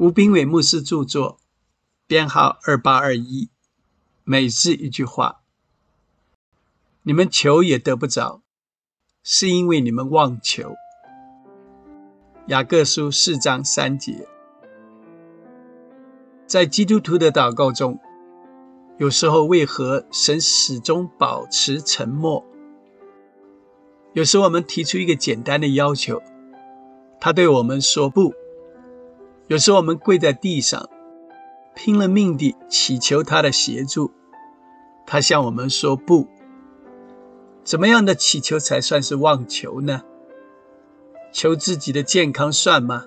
吴斌伟牧师著作，编号二八二一，每日一句话：你们求也得不着，是因为你们妄求。雅各书四章三节，在基督徒的祷告中，有时候为何神始终保持沉默？有时我们提出一个简单的要求，他对我们说不；有时我们跪在地上，拼了命地祈求他的协助，他向我们说不。怎么样的祈求才算是妄求呢？求自己的健康算吗？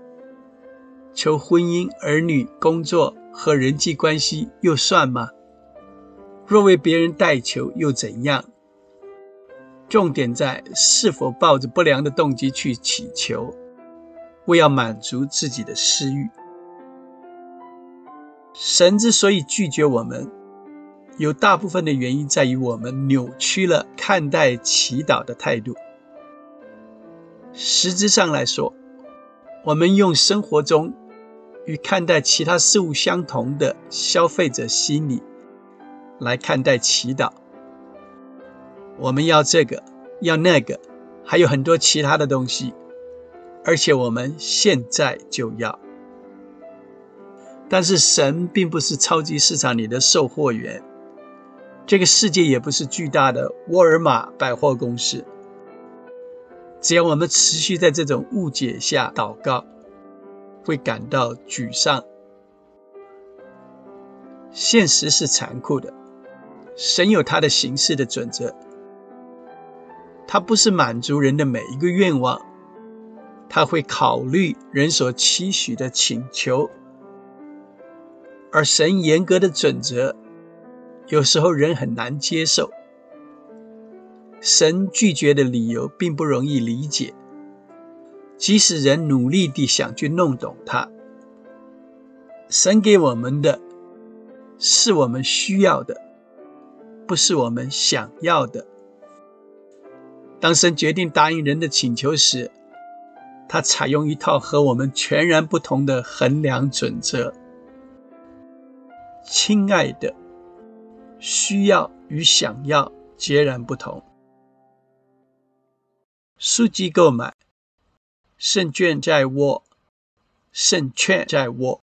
求婚姻、儿女、工作和人际关系又算吗？若为别人代求又怎样？重点在是否抱着不良的动机去祈求，为要满足自己的私欲。神之所以拒绝我们，有大部分的原因在于我们扭曲了看待祈祷的态度。实质上来说，我们用生活中与看待其他事物相同的消费者心理来看待祈祷。我们要这个，要那个，还有很多其他的东西，而且我们现在就要。但是神并不是超级市场里的售货员，这个世界也不是巨大的沃尔玛百货公司。只要我们持续在这种误解下祷告，会感到沮丧。现实是残酷的，神有他的行事的准则。他不是满足人的每一个愿望，他会考虑人所期许的请求，而神严格的准则，有时候人很难接受。神拒绝的理由并不容易理解，即使人努力地想去弄懂它。神给我们的是我们需要的，不是我们想要的。当神决定答应人的请求时，他采用一套和我们全然不同的衡量准则。亲爱的，需要与想要截然不同。书籍购买，胜券在握，胜券在握。